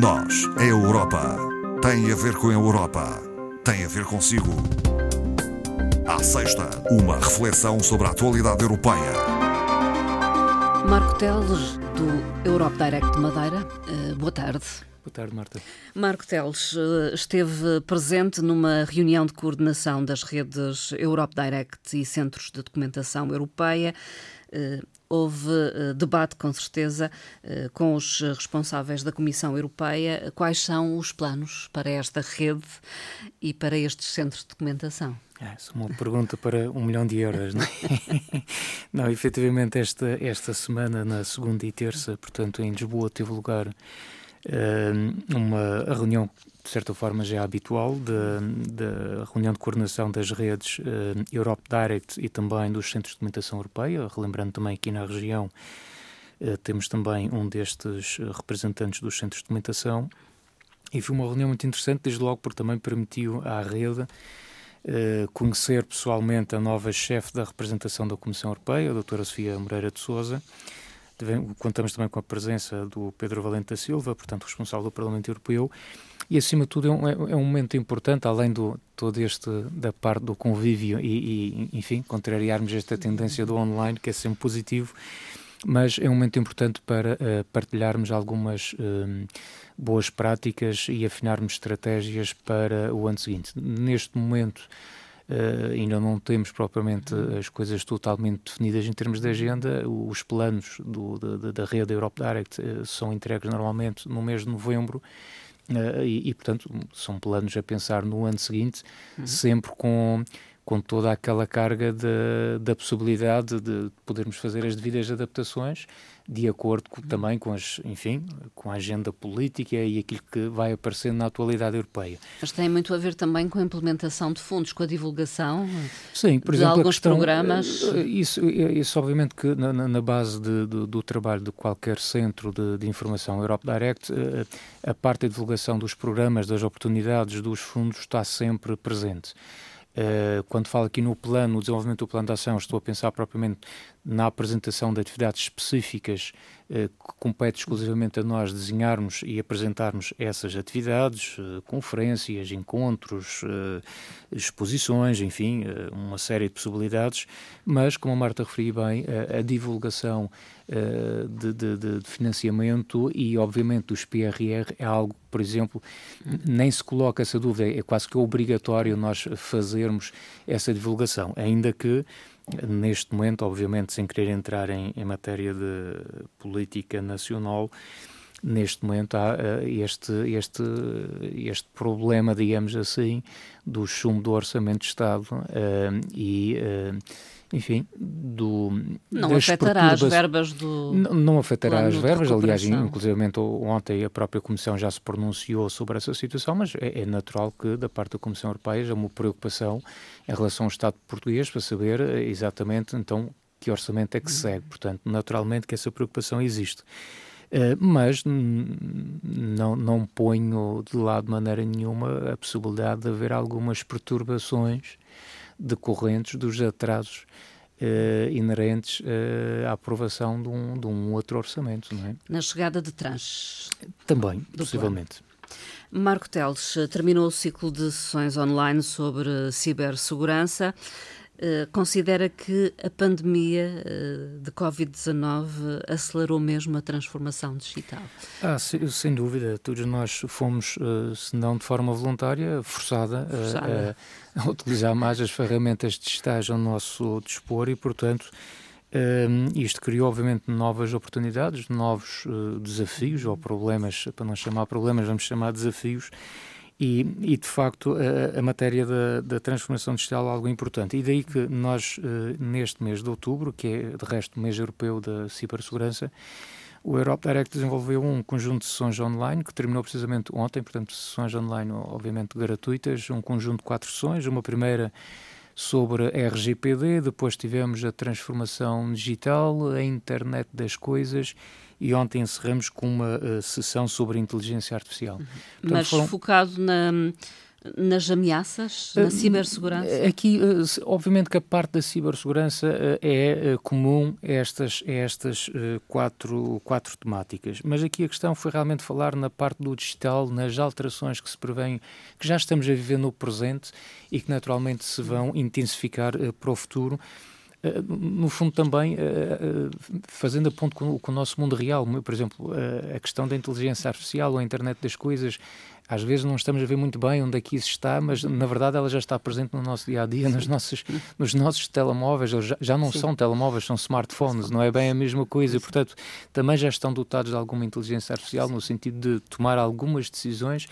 Nós, a Europa, tem a ver com a Europa, tem a ver consigo. À sexta, uma reflexão sobre a atualidade europeia. Marco Teles, do Europe Direct de Madeira, uh, boa tarde. Boa tarde, Marta. Marco Teles uh, esteve presente numa reunião de coordenação das redes Europe Direct e Centros de Documentação Europeia. Houve uh, debate, com certeza, uh, com os responsáveis da Comissão Europeia. Quais são os planos para esta rede e para estes centros de documentação? É, é uma pergunta para um milhão de euros, não é? não, efetivamente, esta, esta semana, na segunda e terça, portanto, em Lisboa, teve lugar uma reunião de certa forma já é habitual da reunião de coordenação das redes Europe Direct e também dos centros de documentação europeia, relembrando também aqui na região uh, temos também um destes representantes dos centros de documentação. E foi uma reunião muito interessante, desde logo porque também permitiu à rede uh, conhecer pessoalmente a nova chefe da representação da Comissão Europeia, a doutora Sofia Moreira de Souza, contamos também com a presença do Pedro Valente da Silva, portanto responsável do Parlamento Europeu, e acima de tudo é um, é, é um momento importante, além do todo este da parte do convívio e, e, enfim, contrariarmos esta tendência do online, que é sempre positivo, mas é um momento importante para uh, partilharmos algumas uh, boas práticas e afinarmos estratégias para o ano seguinte. Neste momento, Uh, ainda não temos propriamente as coisas totalmente definidas em termos de agenda. Os planos do, da, da rede Europe Direct uh, são entregues normalmente no mês de novembro. Uh, e, e, portanto, são planos a pensar no ano seguinte, uhum. sempre com, com toda aquela carga de, da possibilidade de podermos fazer as devidas adaptações de acordo com, também com as, enfim, com a agenda política e aquilo que vai aparecendo na atualidade europeia. Mas tem muito a ver também com a implementação de fundos, com a divulgação Sim, por de exemplo, alguns questão, programas. Eh, isso, isso obviamente que na, na base de, de, do trabalho de qualquer centro de, de informação Europe Direct, eh, a parte da divulgação dos programas, das oportunidades, dos fundos está sempre presente. Uh, quando falo aqui no plano, no desenvolvimento do plano de ação, estou a pensar propriamente na apresentação de atividades específicas compete exclusivamente a nós desenharmos e apresentarmos essas atividades, uh, conferências, encontros, exposições, enfim, uma série de possibilidades, mas, como a Marta referiu bem, a divulgação de, de, de, financiamento e, obviamente, dos PRR é algo por exemplo, nem se coloca essa dúvida, é quase que obrigatório nós fazermos essa divulgação, ainda que neste momento, obviamente, sem querer entrar em, em matéria de política nacional, neste momento há uh, este, este, este problema, digamos assim, do chumbo do orçamento de Estado uh, e uh, enfim, do. Não afetará as verbas do. Não, não afetará as verbas, aliás, inclusive ontem a própria Comissão já se pronunciou sobre essa situação, mas é, é, natural que da parte da Comissão Europeia haja uma preocupação em relação ao Estado português para saber eh, exatamente então que orçamento é que segue. Portanto, naturalmente que essa preocupação existe. Uh, mas não, não ponho de lado de maneira nenhuma a possibilidade de haver algumas perturbações decorrentes dos atrasos uh, inerentes uh, à aprovação de um, de um outro orçamento. Não é? Na chegada de trans. Também, possivelmente. Plano. Marco Teles terminou o ciclo de sessões online sobre cibersegurança. Uh, considera que a pandemia uh, de Covid-19 acelerou mesmo a transformação digital? Ah, sem, sem dúvida. Todos nós fomos, uh, se não de forma voluntária, forçada, forçada. a utilizar mais as ferramentas estágio ao nosso dispor e, portanto, isto criou, obviamente, novas oportunidades, novos desafios ou problemas, para não chamar problemas, vamos chamar desafios e, e, de facto, a, a matéria da, da, transformação digital é algo importante. E daí que nós, eh, neste mês de outubro, que é de resto o mês europeu da cibersegurança, o Europe Direct desenvolveu um conjunto de sessões online que terminou precisamente ontem, portanto, sessões online, obviamente, gratuitas, um conjunto de quatro sessões. Uma primeira sobre RGPD, depois tivemos a transformação digital, a internet das coisas e ontem encerramos com uma uh, sessão sobre inteligência artificial. Uhum. Portanto, Mas foram... focado na, nas ameaças, na cibersegurança? Aqui, obviamente que a parte da cibersegurança é comum a estas, a estas quatro, quatro temáticas, mas aqui a questão foi realmente falar na parte do digital, nas alterações que se prevêem, que já estamos a viver no presente e que naturalmente se vão intensificar para o futuro. Eh, no fundo também eh, eh, fazendo a ponto com, com, o nosso mundo real. Por exemplo, a questão da inteligência artificial ou a internet das coisas, às vezes não estamos a ver muito bem onde é que isso está, mas na verdade ela já está presente no nosso dia a dia, nos nossos, nos nossos telemóveis, já, já não Sim. são telemóveis, são smartphones, não é bem a mesma coisa. Portanto, também já estão dotados de alguma inteligência artificial no sentido de tomar algumas decisões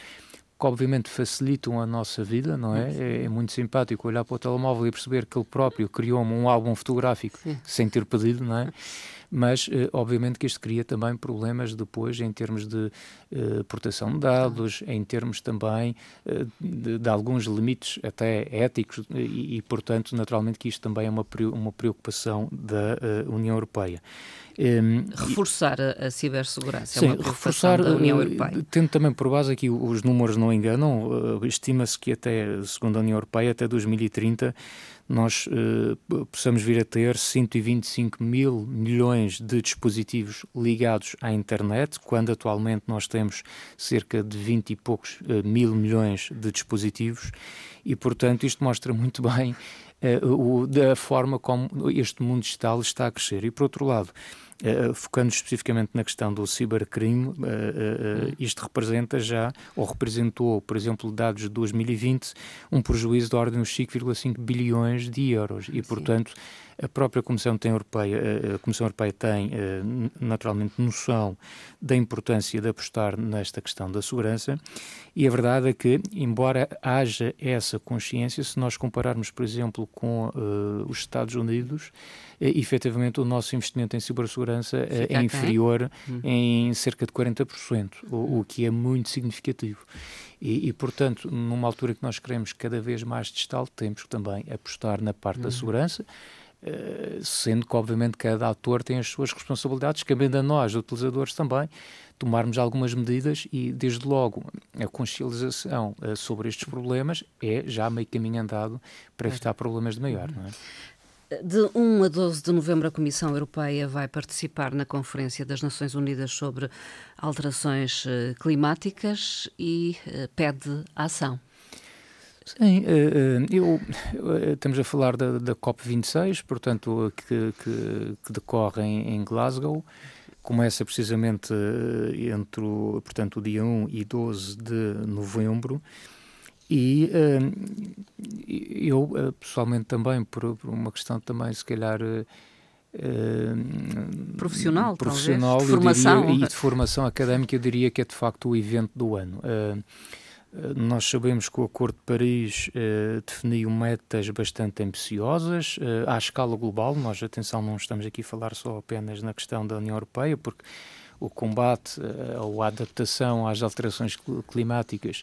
que obviamente facilitam a nossa vida, não é? É, é, muito simpático olhar para o telemóvel e perceber que ele próprio criou-me um álbum fotográfico Sim. sem ter pedido, não é? Mas, eh, obviamente, que isto cria também problemas depois em termos de uh, proteção de dados, em termos também uh, de, de, alguns limites até éticos e, e, portanto, naturalmente que isto também é uma, uma preocupação da União Europeia. Um, reforçar a, a cibersegurança sim, é uma reforçar da União Europeia. Tendo também por base aqui os números não enganam, estima-se que até, segundo a União Europeia, até 2030 nós uh, possamos vir a ter 125 mil milhões de dispositivos ligados à internet, quando atualmente nós temos cerca de 20 e poucos uh, mil milhões de dispositivos, e portanto isto mostra muito bem uh, o, da forma como este mundo digital está a crescer. E por outro lado, Uh, focando especificamente na questão do cibercrime, uh, uh, isto representa já, ou representou, por exemplo, dados de 2020, um prejuízo de ordem de 5,5 bilhões de euros. E, portanto, a própria Comissão, tem Europeia, a Comissão Europeia tem naturalmente noção da importância de apostar nesta questão da segurança e a verdade é que, embora haja essa consciência, se nós compararmos, por exemplo, com os Estados Unidos, efetivamente o nosso investimento em cibersegurança eh, Fica é inferior hum. em cerca de 40%, o, o que é muito significativo. E, e, portanto, numa altura que nós queremos cada vez mais digital, temos que também apostar na parte da uhum. segurança, uh, sendo que, obviamente, cada ator tem as suas responsabilidades, cabendo a nós, utilizadores também, tomarmos algumas medidas e, desde logo, a consciencialização uh, sobre estes problemas é já meio caminho andado para evitar problemas de maior, não é? De 1 a 12 de novembro, a Comissão Europeia vai participar na Conferência das Nações Unidas sobre Alterações eh, Climáticas e eh, pede ação. Sim, eh, eu, estamos a falar da, da COP26, portanto, que, que, que decorre em, em, Glasgow. Começa precisamente entre o, portanto, o dia 1 e 12 de novembro. E eu, pessoalmente, também, por, uma questão também, se calhar. Profissional, profissional talvez, de formação. Diria, e de formação académica, eu diria que é de facto o evento do ano. Nós sabemos que o Acordo de Paris definiu metas bastante ambiciosas à escala global. Nós, atenção, não estamos aqui a falar só apenas na questão da União Europeia, porque o combate ou a adaptação às alterações climáticas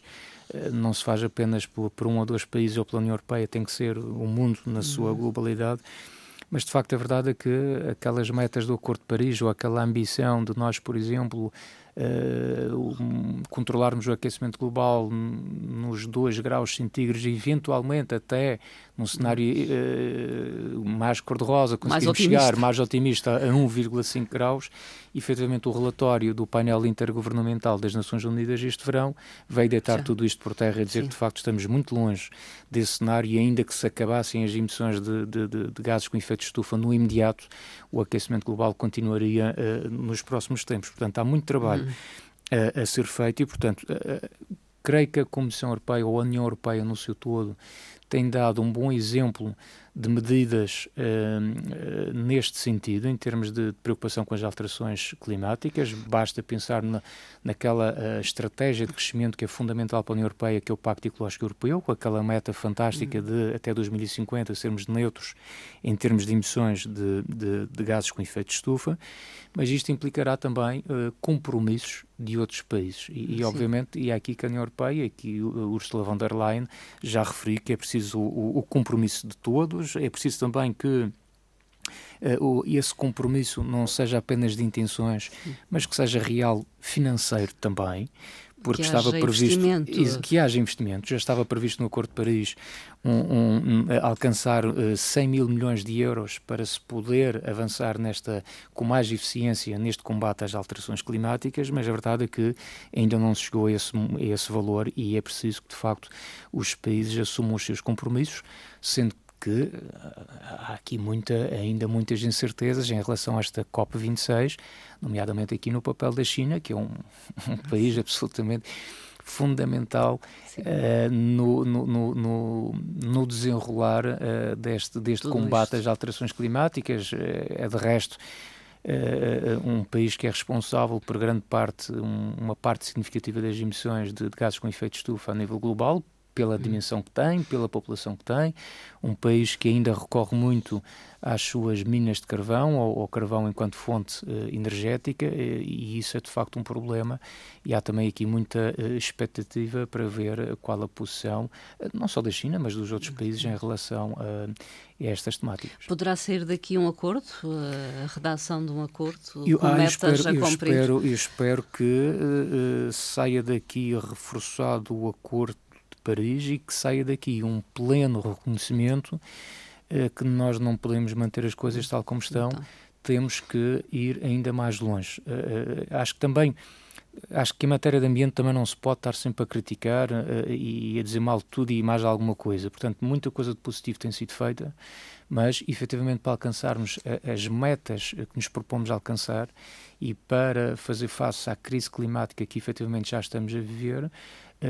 eh, não se faz apenas por, por, um ou dois países ou pela União Europeia, tem que ser o mundo na sua uhum. globalidade. Mas de facto a verdade é que aquelas metas do Acordo de Paris ou aquela ambição de nós, por exemplo, uh, controlarmos o aquecimento global nos 2 graus centígrados eventualmente até num cenário uh, mais cor-de-rosa conseguimos chegar mais otimista a 1,5 graus efetivamente o relatório do painel intergovernamental das Nações Unidas este verão veio deitar Sim. tudo isto por terra e dizer Sim. que de facto estamos muito longe desse cenário e ainda que se acabassem as emissões de, de, de, de gases com efeito de estufa no imediato, o aquecimento global continuaria uh, nos próximos tempos. Portanto, há muito trabalho uhum. uh, a ser feito e, portanto, uh, creio que a Comissão Europeia ou a União Europeia no seu todo tem dado um bom exemplo de medidas uh, uh, neste sentido, em termos de preocupação com as alterações climáticas. Basta pensar na, naquela uh, estratégia de crescimento que é fundamental para a União Europeia, que é o Pacto Ecológico Europeu, com aquela meta fantástica de até 2050 sermos neutros em termos de emissões de, de, de gases com efeito de estufa, mas isto implicará também compromissos de outros países. E, e obviamente, e é aqui que a União Europeia, e que Ursula von der Leyen já referiu que é preciso o, o compromisso de todos, é preciso também que uh, esse compromisso não seja apenas de intenções, mas que seja real financeiro também, porque que estava previsto que haja investimento. Já estava previsto no Acordo de Paris um, um, um, alcançar uh, eh, 100 mil milhões de euros para se poder avançar nesta com mais eficiência neste combate às alterações climáticas, mas a verdade é que ainda não se chegou a esse, a esse valor e é preciso que de facto os países assumam os seus compromissos, sendo que eh, há aqui muita, ainda muitas incertezas em relação a esta COP26, nomeadamente aqui no papel da China, que é um, um país absolutamente fundamental uh, no, no, no, no, desenrolar uh, deste, deste combate isto. às alterações climáticas. Uh, é de resto um país que é responsável por grande parte, um, uma parte significativa das emissões de, de gases com efeito de estufa a nível global, pela hum. dimensão que tem, pela população que tem, um país que ainda recorre muito às suas minas de carvão ou, ou carvão enquanto fonte uh, energética uh, e isso é de facto um problema e há também aqui muita uh, expectativa para ver qual a posição não só da China mas dos outros países em relação a, estas temáticas. Poderá sair daqui um acordo, a redação de um acordo eu, com ah, metas espero, a cumprir? Eu espero, eu espero que saia daqui reforçado o acordo Paris e que saia daqui um pleno reconhecimento eh, que nós não podemos manter as coisas tal como estão, então. temos que ir ainda mais longe. Eh, acho que também acho que em matéria de ambiente também não se pode estar sempre a criticar uh, e a dizer mal de tudo e mais alguma coisa. Portanto, muita coisa de positivo tem sido feita, mas efetivamente para alcançarmos a, as metas que nos propomos alcançar e para fazer face à crise climática que efetivamente já estamos a viver, uh,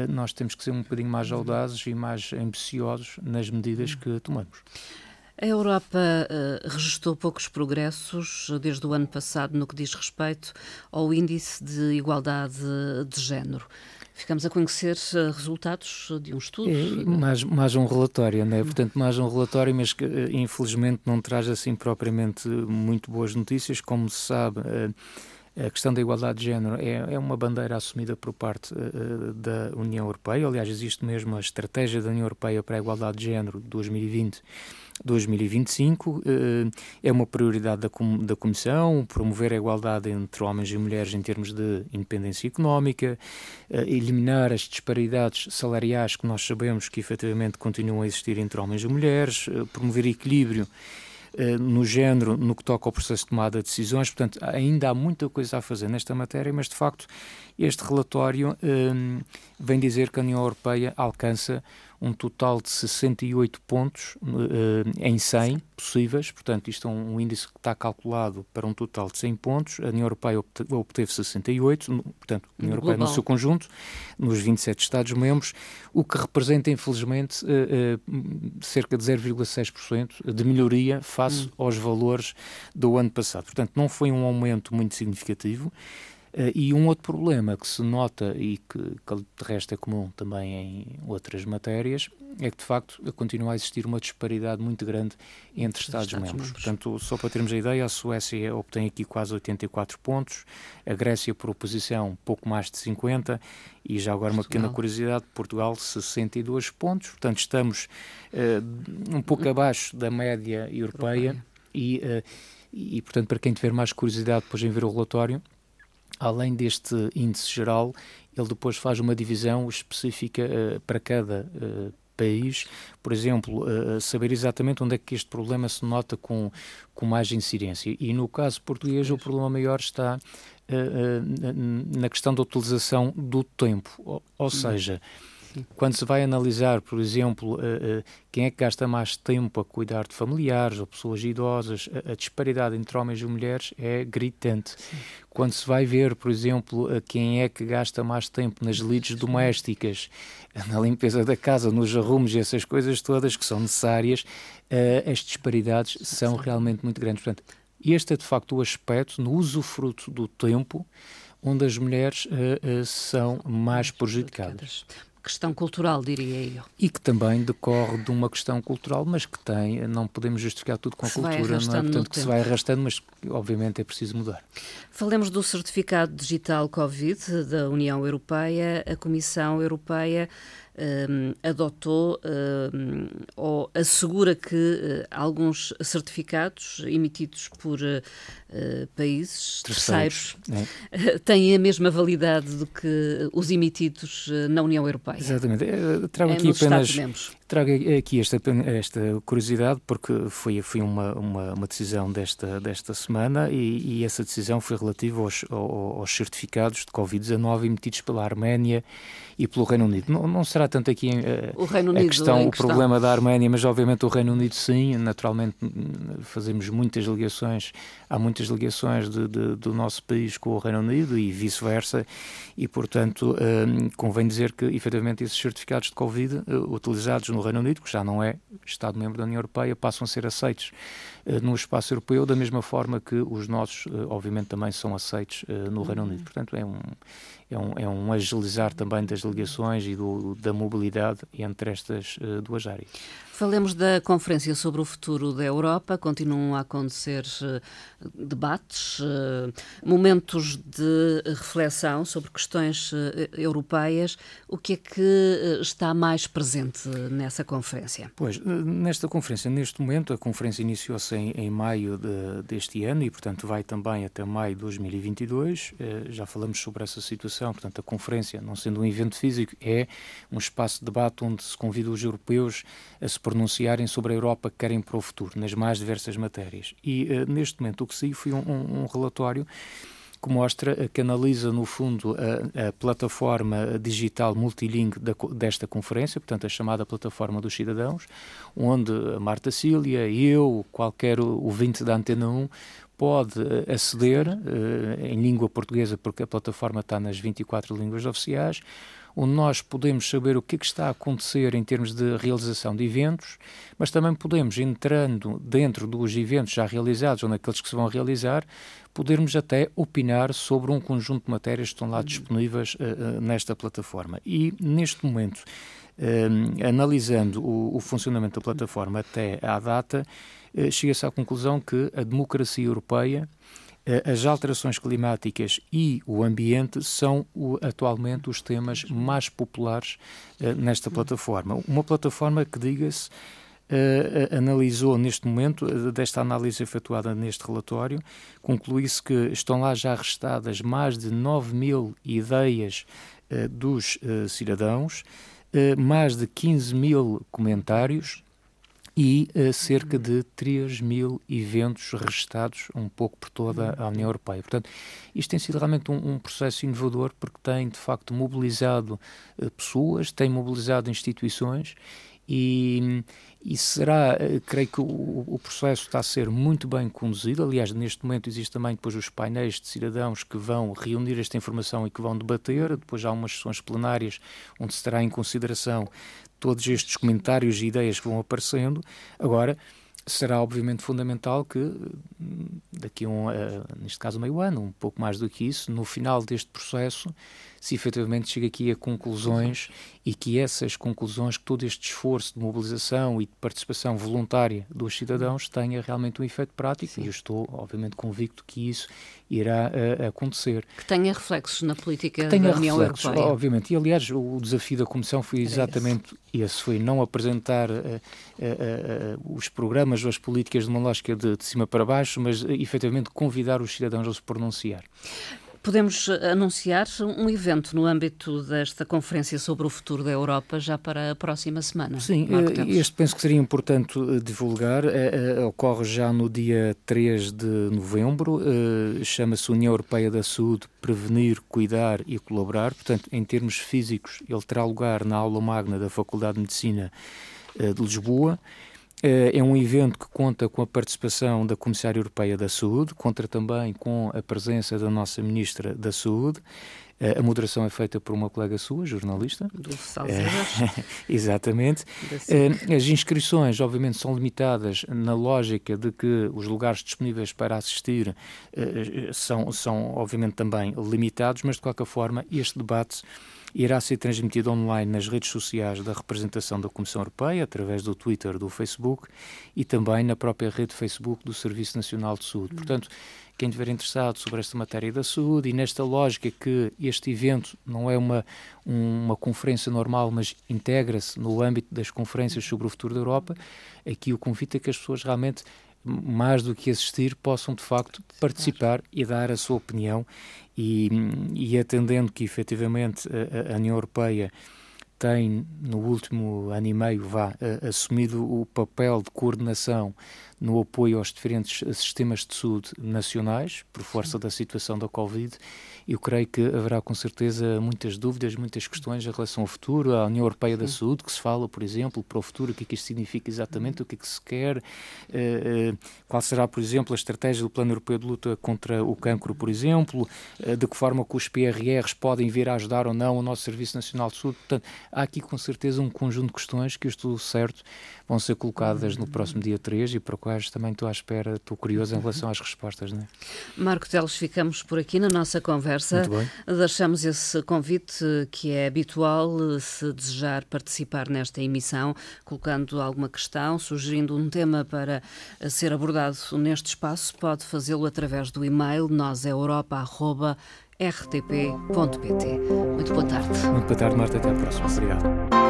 nós temos que ser um bocadinho mais audazes e mais ambiciosos nas medidas que tomamos. A Europa uh, registrou poucos progressos desde o ano passado no que diz respeito ao índice de igualdade de género. Ficamos a conhecer uh, resultados de um estudo. É, mais, mais um relatório, né? portanto, mais um relatório, mas que uh, infelizmente não traz assim propriamente muito boas notícias. Como se sabe, a questão da igualdade de género é, é uma bandeira assumida por parte uh, da União Europeia. Aliás, existe mesmo a estratégia da União Europeia para a igualdade de género 2020 2025 eh, é uma prioridade da, da Comissão promover a igualdade entre homens e mulheres em termos de independência económica, eh, eliminar as disparidades salariais que nós sabemos que efetivamente continuam a existir entre homens e mulheres, promover equilíbrio no género no que toca ao processo de tomada de decisões. Portanto, ainda há muita coisa a fazer nesta matéria, mas de facto este relatório vem dizer que a União Europeia alcança um total de 68 pontos uh, em 100 possíveis, portanto, isto é um, índice que está calculado para um total de 100 pontos. A União Europeia obteve 68, portanto, a União Europeia no seu conjunto, nos 27 Estados-membros, o que representa, infelizmente, uh, uh, cerca de 0,6% de melhoria face hum. aos valores do ano passado. Portanto, não foi um aumento muito significativo. Uh, e um outro problema que se nota e que, que de resto é comum também em outras matérias é que de facto continua a existir uma disparidade muito grande entre Estados-membros. Estados Portanto, só para termos a ideia, a Suécia obtém aqui quase 84 pontos, a Grécia, por oposição, pouco mais de 50, e já agora uma pequena curiosidade: Portugal, 62 pontos. Portanto, estamos uh, um pouco abaixo da média europeia, europeia. E, uh, e, portanto, para quem tiver mais curiosidade depois em ver o relatório além deste índice geral, ele depois faz uma divisão específica uh, para cada uh, país, por exemplo, uh, saber exatamente onde é que este problema se nota com, com mais incidência. E no caso português, o problema maior está na questão da utilização do tempo, ou, ou seja, quando se vai analisar, por exemplo, uh, uh, quem é que gasta mais tempo a cuidar de familiares ou pessoas idosas, a, disparidade entre homens e mulheres é gritante. Sim. Quando se vai ver, por exemplo, uh, quem é que gasta mais tempo nas lides domésticas, na limpeza da casa, nos arrumos e essas coisas todas que são necessárias, as disparidades são realmente muito grandes. Portanto, este é de facto o aspecto no usufruto do tempo onde as mulheres uh, uh, são mais prejudicadas questão cultural, diria eu. E que também decorre de uma questão cultural, mas que tem, não podemos justificar tudo com a cultura, não é? Portanto, que se vai arrastando, mas obviamente é preciso mudar. Falemos do certificado digital Covid da União Europeia. A Comissão Europeia adotou ou assegura que alguns certificados emitidos por países terceiros, terceiros têm a mesma validade do que os emitidos na União Europeia. Exatamente. trago é aqui apenas trago aqui esta, esta curiosidade porque foi, foi uma, uma, uma decisão desta, desta semana e, e, essa decisão foi relativa aos, aos certificados de Covid-19 emitidos pela Arménia e pelo Reino Unido. Não, não será tanto aqui uh, a questão, o problema da Arménia, mas obviamente o Reino Unido sim, naturalmente fazemos muitas ligações, há muitas ligações de, de, do nosso país com o Reino Unido e vice-versa, e portanto uh, convém dizer que efetivamente esses certificados de Covid uh, utilizados no Reino Unido, que já não é Estado-membro da União Europeia, passam a ser aceitos no espaço europeu da mesma forma que os nossos, obviamente, também são aceitos no Reino Unido. Portanto, é um, é um, é um agilizar também das ligações e do, da mobilidade entre estas uh, duas áreas. Falemos da Conferência sobre o Futuro da Europa. Continuam a acontecer uh, debates, uh, momentos de reflexão sobre questões europeias. O que é que está mais presente nessa conferência? Pois, nesta conferência, neste momento, a conferência iniciou-se em, em, maio de, deste ano e, portanto, vai também até maio de 2022. Já falamos sobre essa situação Portanto, a conferência, não sendo um evento físico, é um espaço de debate onde se convida os europeus a se pronunciarem sobre a Europa que querem para o futuro, nas mais diversas matérias. E uh, neste momento o que saiu foi um, um, um relatório que mostra, eh, que analisa, no fundo, a, a plataforma digital multilingue da, desta conferência, portanto, a chamada Plataforma dos Cidadãos, onde a Marta Cília, eu, qualquer ouvinte da Antena 1, pode eh, aceder em língua portuguesa, porque a plataforma está nas 24 línguas oficiais, onde nós podemos saber o que, é que está a acontecer em termos de realização de eventos, mas também podemos, entrando dentro dos eventos já realizados ou naqueles que se vão realizar, podermos até opinar sobre um conjunto de matérias que estão lá disponíveis uh, uh, nesta plataforma. E, neste momento, analisando o, o funcionamento da plataforma até à data, eh, chega-se à conclusão que a democracia europeia, as alterações climáticas e o ambiente são atualmente os temas mais populares eh, nesta plataforma. Uma plataforma que, diga-se, Uh, analisou neste momento, uh, desta análise efetuada neste relatório, conclui-se que estão lá já restadas mais de 9 mil ideias uh, dos cidadãos, mais de 15 mil comentários e uh, cerca de 3 mil eventos registados um pouco por toda a União Europeia. Portanto, isto tem sido realmente um, um processo inovador porque tem, de facto, mobilizado uh, pessoas, tem mobilizado instituições e, e será, eh, creio que o, o, processo está a ser muito bem conduzido. Aliás, neste momento existe também depois os painéis de cidadãos que vão reunir esta informação e que vão debater. Depois há umas sessões plenárias onde se terá em consideração todos estes comentários e ideias que vão aparecendo. Agora, será obviamente fundamental que daqui a um, uh, neste caso meio ano, um pouco mais do que isso, no final deste processo, se efetivamente chega aqui a conclusões e que essas conclusões, que todo este esforço de mobilização e de participação voluntária dos cidadãos tenha realmente um efeito prático Sim. e eu estou obviamente convicto que isso irá uh, acontecer. Que tenha reflexos na política que tenha da União reflexos, Europeia. Obviamente, e aliás o desafio da Comissão foi exatamente esse. esse, foi não apresentar uh, os programas as políticas de uma lógica de, de cima para baixo, mas efetivamente convidar os cidadãos a se pronunciar. Podemos anunciar um evento no âmbito desta Conferência sobre o Futuro da Europa já para a próxima semana. Sim, eh, este penso que seria importante eh, divulgar. Ocorre já no dia 3 de novembro. Chama-se União Europeia da Saúde Prevenir, Cuidar e Colaborar. Portanto, em termos físicos, ele terá lugar na aula magna da Faculdade de Medicina de Lisboa. Eh, é um evento que conta com a participação da Comissária Europeia da Saúde, conta também com a presença da nossa Ministra da Saúde. Eh, a moderação é feita por uma colega sua, jornalista. Do é, Exatamente. As inscrições, obviamente, são limitadas na lógica de que os lugares disponíveis para assistir são, são obviamente, também limitados, mas, de qualquer forma, este debate irá ser transmitido online nas redes sociais da representação da Comissão Europeia, através do Twitter, do Facebook e também na própria rede Facebook do Serviço Nacional de Saúde. Portanto, quem estiver interessado sobre esta matéria da saúde e nesta lógica que este evento não é uma, uma conferência normal, mas integra-se no âmbito das conferências sobre o futuro da Europa, aqui o convite é que as pessoas realmente mais do que assistir, possam de facto participar e dar a sua opinião. E, e atendendo que efetivamente a, a União Europeia tem no último ano e meio vá, assumido o papel de coordenação no apoio aos diferentes sistemas de saúde nacionais, por força Sim. da situação da Covid. Eu creio que haverá com certeza muitas dúvidas, muitas questões em relação ao futuro, à União Europeia Sim. da Saúde, que se fala, por exemplo, para o futuro, o que é que isto significa exatamente, o que é que se quer, eh, eh, qual será, por exemplo, a estratégia do Plano Europeu de Luta contra o Cancro, por exemplo, eh, de que forma que os PRRs podem vir a ajudar ou não o nosso Serviço Nacional de Saúde. Portanto, há aqui com certeza um conjunto de questões que eu estou certo vão ser colocadas no próximo dia 3 e para quais também estou à espera, estou curioso em relação às respostas. Não é? Marco Teles, ficamos por aqui na nossa conversa. Muito bem. Deixamos esse convite que é habitual, se desejar participar nesta emissão, colocando alguma questão, sugerindo um tema para ser abordado neste espaço, pode fazê-lo através do e-mail rtp.pt. Muito boa tarde. Muito boa tarde, Marta. Até à próxima. Obrigado.